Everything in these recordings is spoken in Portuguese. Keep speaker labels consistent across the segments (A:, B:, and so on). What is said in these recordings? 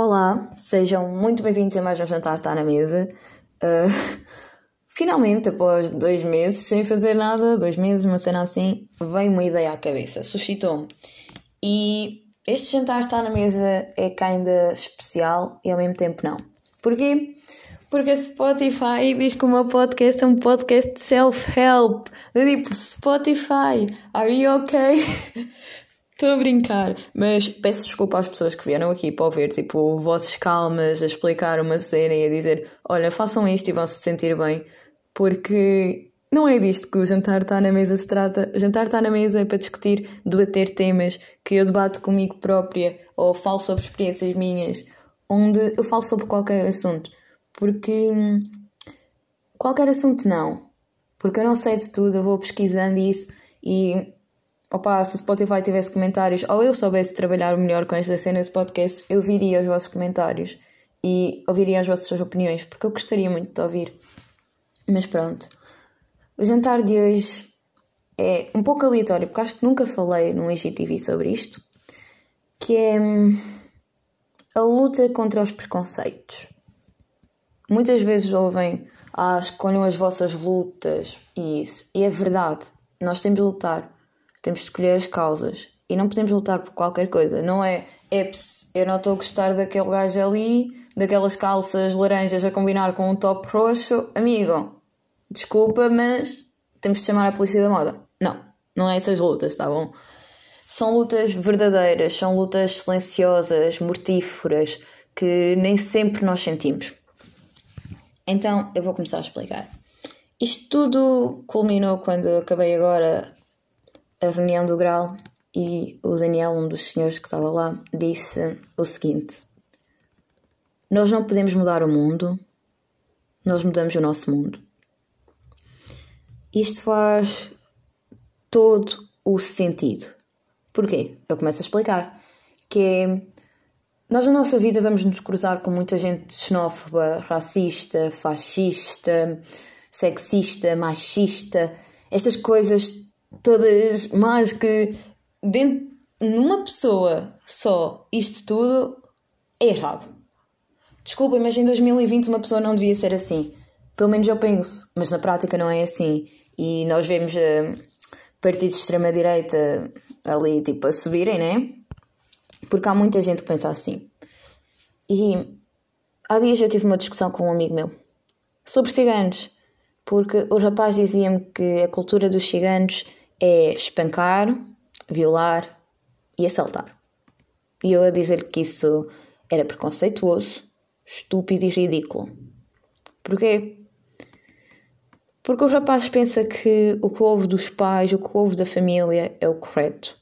A: Olá, sejam muito bem-vindos a mais um Jantar Está na Mesa. Uh, finalmente, após dois meses sem fazer nada, dois meses, uma cena assim, veio uma ideia à cabeça, suscitou-me. E este jantar está na mesa é ainda especial e ao mesmo tempo não. Porquê? Porque Spotify diz que o meu podcast é um podcast de self-help. Tipo, Spotify, are you okay? Estou a brincar, mas peço desculpa às pessoas que vieram aqui para ouvir, tipo, vozes calmas a explicar uma cena e a dizer: olha, façam isto e vão se sentir bem, porque não é disto que o jantar está na mesa se trata. O jantar está na mesa é para discutir, debater temas que eu debato comigo própria ou falo sobre experiências minhas, onde eu falo sobre qualquer assunto, porque hum, qualquer assunto não, porque eu não sei de tudo, eu vou pesquisando isso e opa, se o Spotify tivesse comentários ou eu soubesse trabalhar melhor com esta cena de podcast, eu viria os vossos comentários e ouviria as vossas opiniões, porque eu gostaria muito de ouvir. Mas pronto. O jantar de hoje é um pouco aleatório, porque acho que nunca falei no IGTV sobre isto, que é hum, a luta contra os preconceitos. Muitas vezes ouvem, ah, escolham as vossas lutas e isso. E é verdade, nós temos de lutar temos de escolher as causas. E não podemos lutar por qualquer coisa. Não é, eps, eu não estou a gostar daquele gajo ali, daquelas calças laranjas a combinar com um top roxo. Amigo, desculpa, mas temos de chamar a polícia da moda. Não, não é essas lutas, tá bom? São lutas verdadeiras, são lutas silenciosas, mortíferas, que nem sempre nós sentimos. Então, eu vou começar a explicar. Isto tudo culminou quando acabei agora a reunião do Grau e o Daniel, um dos senhores que estava lá, disse o seguinte: Nós não podemos mudar o mundo, nós mudamos o nosso mundo. Isto faz todo o sentido. Porquê? Eu começo a explicar. Que é. Nós na nossa vida vamos nos cruzar com muita gente xenófoba, racista, fascista, sexista, machista, estas coisas todas mais que dentro numa pessoa só isto tudo é errado. Desculpa, mas em 2020 uma pessoa não devia ser assim. Pelo menos eu penso, mas na prática não é assim. E nós vemos uh, partidos de extrema-direita ali tipo a subirem, né? Porque há muita gente que pensa assim. E há dias eu tive uma discussão com um amigo meu sobre ciganos. Porque o rapaz dizia-me que a cultura dos ciganos é espancar, violar e assaltar. E eu a dizer-lhe que isso era preconceituoso, estúpido e ridículo. Porquê? Porque o rapaz pensa que o que dos pais, o que da família é o correto.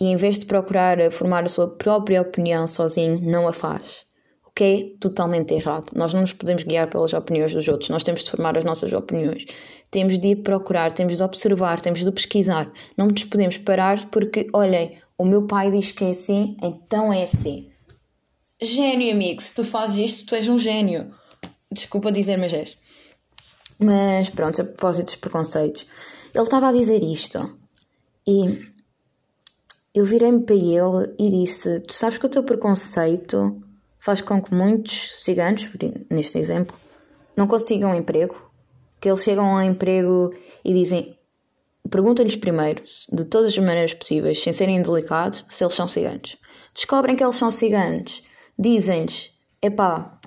A: E em vez de procurar formar a sua própria opinião sozinho, não a faz que é totalmente errado. Nós não nos podemos guiar pelas opiniões dos outros, nós temos de formar as nossas opiniões. Temos de ir procurar, temos de observar, temos de pesquisar. Não nos podemos parar porque, olhem, o meu pai diz que é assim, então é assim. Gênio, amigo, se tu fazes isto, tu és um gênio. Desculpa dizer, mas és. Mas pronto, a propósito dos preconceitos. Ele estava a dizer isto e eu virei-me para ele e disse: Tu sabes que o teu preconceito faz com que muitos ciganos, neste exemplo, não consigam um emprego, que eles chegam ao emprego e dizem, perguntam-lhes primeiro, de todas as maneiras possíveis, sem serem delicados, se eles são ciganos. Descobrem que eles são ciganos, dizem-lhes, epá,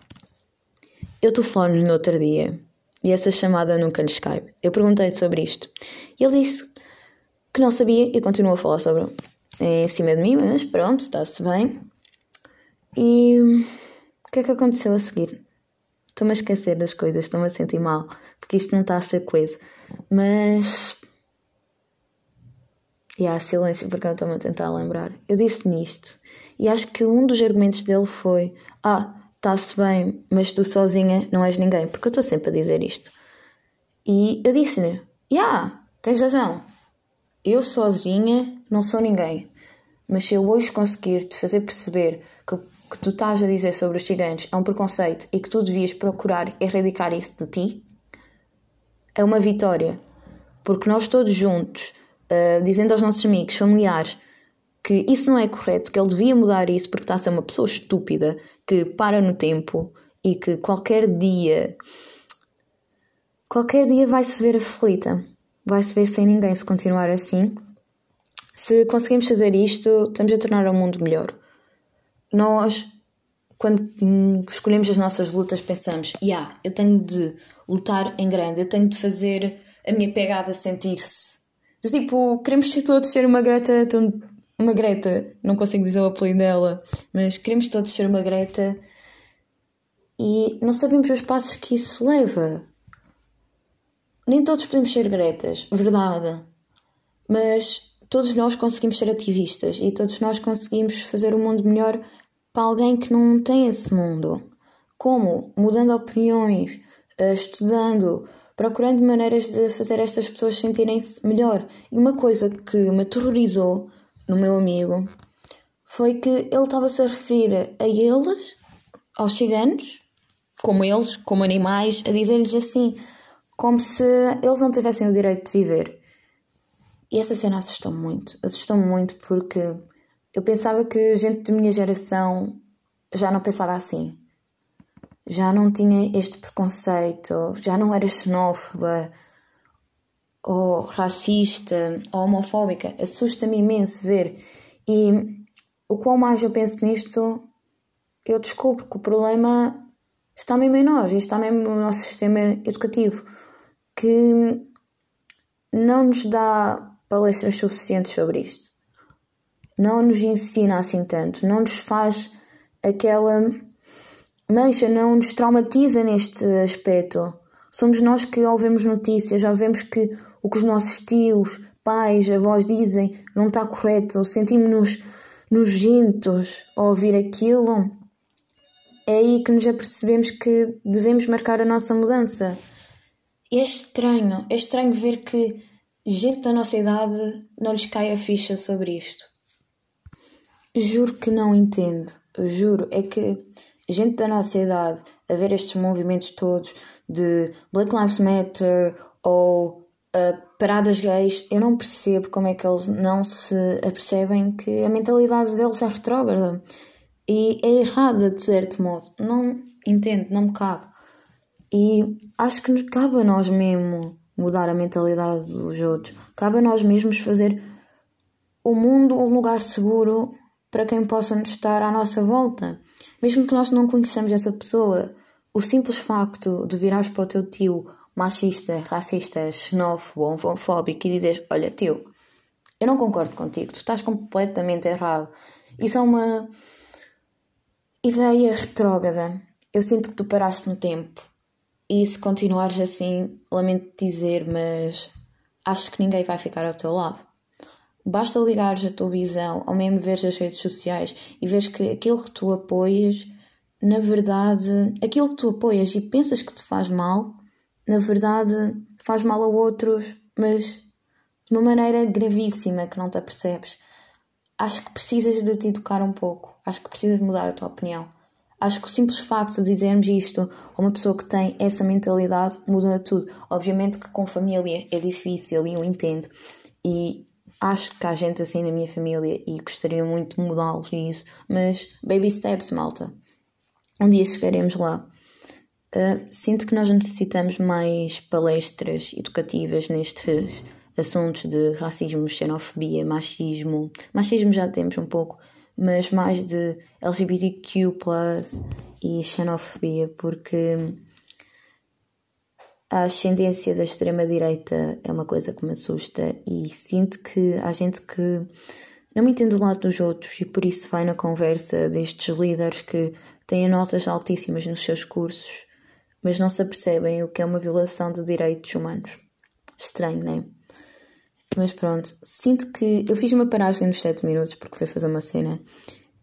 A: eu telefone-lhe no outro dia e essa chamada nunca lhes cai. Eu perguntei-lhe sobre isto e ele disse que não sabia e continuou a falar sobre é em cima de mim, mas pronto, está-se bem. E o que é que aconteceu a seguir? Estou-me a esquecer das coisas, estou-me a sentir mal, porque isto não está a ser coisa. Mas. E há silêncio porque eu estou-me a tentar lembrar. Eu disse nisto. E acho que um dos argumentos dele foi: Ah, está-se bem, mas tu sozinha não és ninguém. Porque eu estou sempre a dizer isto. E eu disse-lhe: Yeah, tens razão. Eu sozinha não sou ninguém. Mas se eu hoje conseguir te fazer perceber que que tu estás a dizer sobre os gigantes é um preconceito e que tu devias procurar erradicar isso de ti, é uma vitória. Porque nós todos juntos, uh, dizendo aos nossos amigos, familiares, que isso não é correto, que ele devia mudar isso porque está a ser uma pessoa estúpida que para no tempo e que qualquer dia qualquer dia vai se ver aflita, vai se ver sem ninguém se continuar assim. Se conseguimos fazer isto, estamos a tornar o mundo melhor. Nós, quando escolhemos as nossas lutas, pensamos: yeah, eu tenho de lutar em grande, eu tenho de fazer a minha pegada sentir-se. Então, tipo, queremos ser todos ser uma Greta, uma Greta, não consigo dizer o apelido dela, mas queremos todos ser uma Greta e não sabemos os passos que isso leva. Nem todos podemos ser Gretas, verdade. Mas todos nós conseguimos ser ativistas e todos nós conseguimos fazer o mundo melhor para alguém que não tem esse mundo. Como? Mudando opiniões, eh, estudando, procurando maneiras de fazer estas pessoas sentirem-se melhor. E uma coisa que me aterrorizou no meu amigo foi que ele estava-se a referir a eles, aos ciganos, como eles, como animais, a dizer-lhes assim, como se eles não tivessem o direito de viver. E essa cena assustou-me muito. Assustou-me muito porque eu pensava que gente da minha geração já não pensava assim. Já não tinha este preconceito, já não era xenófoba, ou racista, ou homofóbica. Assusta-me imenso ver. E o qual mais eu penso nisto, eu descubro que o problema está mesmo em nós, está mesmo no nosso sistema educativo, que não nos dá palestras suficientes sobre isto. Não nos ensina assim tanto, não nos faz aquela mancha, não nos traumatiza neste aspecto. Somos nós que ouvimos notícias, já vemos que o que os nossos tios, pais, avós dizem não está correto, sentimos-nos nojentos ao ouvir aquilo. É aí que nos apercebemos que devemos marcar a nossa mudança. É estranho, é estranho ver que gente da nossa idade não lhes cai a ficha sobre isto. Juro que não entendo, juro. É que gente da nossa idade a ver estes movimentos todos de Black Lives Matter ou uh, paradas gays, eu não percebo como é que eles não se apercebem que a mentalidade deles é retrógrada e é errada de certo modo. Não entendo, não me cabe. E acho que nos cabe a nós mesmo mudar a mentalidade dos outros. Cabe a nós mesmos fazer o mundo um lugar seguro para quem possa estar à nossa volta. Mesmo que nós não conheçamos essa pessoa, o simples facto de virares para o teu tio machista, racista, xenófobo, homofóbico e dizer: Olha, tio, eu não concordo contigo, tu estás completamente errado. Isso é uma ideia retrógrada. Eu sinto que tu paraste no tempo e se continuares assim, lamento dizer, mas acho que ninguém vai ficar ao teu lado. Basta ligares a tua visão ou mesmo veres as redes sociais e vês que aquilo que tu apoias, na verdade, aquilo que tu apoias e pensas que te faz mal, na verdade faz mal a outros, mas de uma maneira gravíssima que não te apercebes. Acho que precisas de te educar um pouco, acho que precisas mudar a tua opinião. Acho que o simples facto de dizermos isto a uma pessoa que tem essa mentalidade muda tudo. Obviamente que com família é difícil e eu entendo. E acho que há gente assim na minha família e gostaria muito de mudá-los isso. Mas baby steps, malta. Um dia chegaremos lá. Uh, sinto que nós necessitamos mais palestras educativas nestes assuntos de racismo, xenofobia, machismo. Machismo já temos um pouco, mas mais de LGBTQ e xenofobia, porque a ascendência da extrema-direita é uma coisa que me assusta e sinto que há gente que não me entende do lado dos outros e por isso vai na conversa destes líderes que têm notas altíssimas nos seus cursos, mas não se apercebem o que é uma violação de direitos humanos. Estranho, não é? Mas pronto, sinto que eu fiz uma paragem nos 7 minutos porque fui fazer uma cena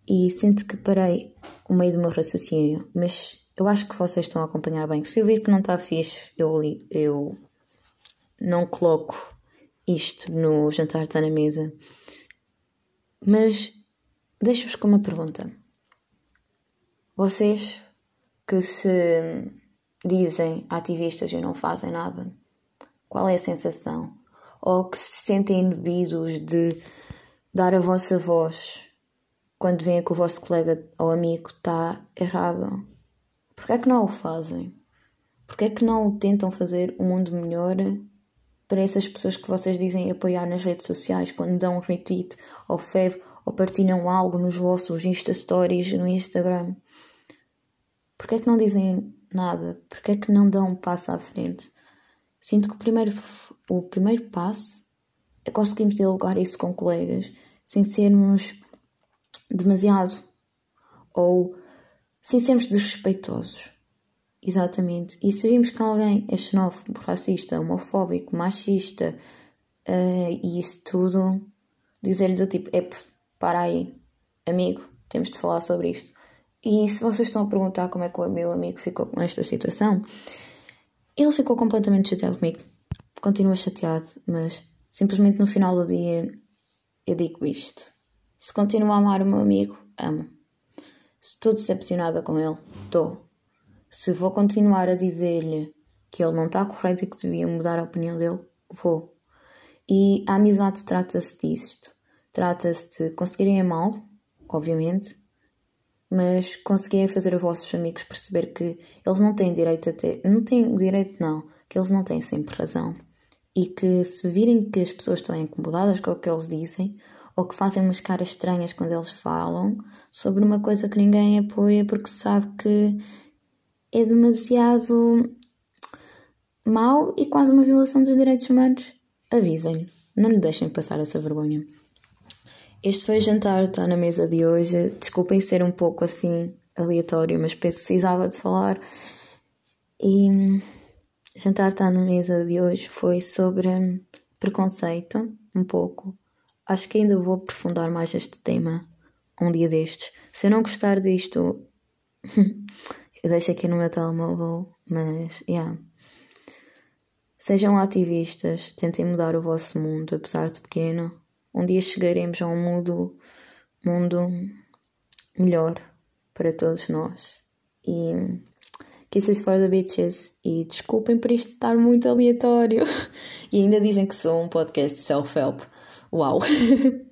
A: e sinto que parei o meio do meu raciocínio, mas eu acho que vocês estão a acompanhar bem. Se eu vir que não está fixe, eu, eu não coloco isto no jantar está na mesa. Mas deixo-vos com uma pergunta. Vocês que se dizem ativistas e não fazem nada, qual é a sensação? Ou que se sentem inibidos de dar a vossa voz quando veem que o vosso colega ou amigo está errado? Porquê é que não o fazem? Porquê é que não tentam fazer o um mundo melhor para essas pessoas que vocês dizem apoiar nas redes sociais, quando dão um retweet ou fev ou partilham algo nos vossos Insta Stories no Instagram? Porquê é que não dizem nada? Porquê é que não dão um passo à frente? Sinto que o primeiro, o primeiro passo é conseguirmos dialogar isso com colegas sem sermos demasiado ou sem sermos desrespeitosos. Exatamente. E se vimos que alguém é xenófobo, racista, homofóbico, machista uh, e isso tudo, dizer-lhe do tipo: Ep, para aí, amigo, temos de falar sobre isto. E se vocês estão a perguntar como é que o meu amigo ficou com esta situação, ele ficou completamente chateado comigo. Continua chateado, mas simplesmente no final do dia eu digo isto. Se continuo a amar o meu amigo, amo. Se estou decepcionada com ele, estou se vou continuar a dizer-lhe que ele não está correto e que devia mudar a opinião dele, vou. E a amizade trata-se disto. Trata-se de conseguirem amá-lo, obviamente, mas conseguirem fazer os vossos amigos perceber que eles não têm direito a ter. Não têm direito, não. Que eles não têm sempre razão. E que se virem que as pessoas estão incomodadas com o que eles dizem, ou que fazem umas caras estranhas quando eles falam sobre uma coisa que ninguém apoia porque sabe que é demasiado mau e quase uma violação dos direitos humanos, avisem-lhe. Não lhe deixem passar essa vergonha. Este foi o jantar, está na mesa de hoje. Desculpem ser um pouco assim aleatório, mas precisava de falar. E o jantar está na mesa de hoje foi sobre preconceito, um pouco. Acho que ainda vou aprofundar mais este tema um dia destes. Se eu não gostar disto, Eu deixo aqui no meu telemóvel, mas, yeah. Sejam ativistas, tentem mudar o vosso mundo, apesar de pequeno. Um dia chegaremos a um mundo, mundo melhor para todos nós. E Kisses for the Bitches. E desculpem por isto estar muito aleatório. E ainda dizem que sou um podcast self-help. Uau!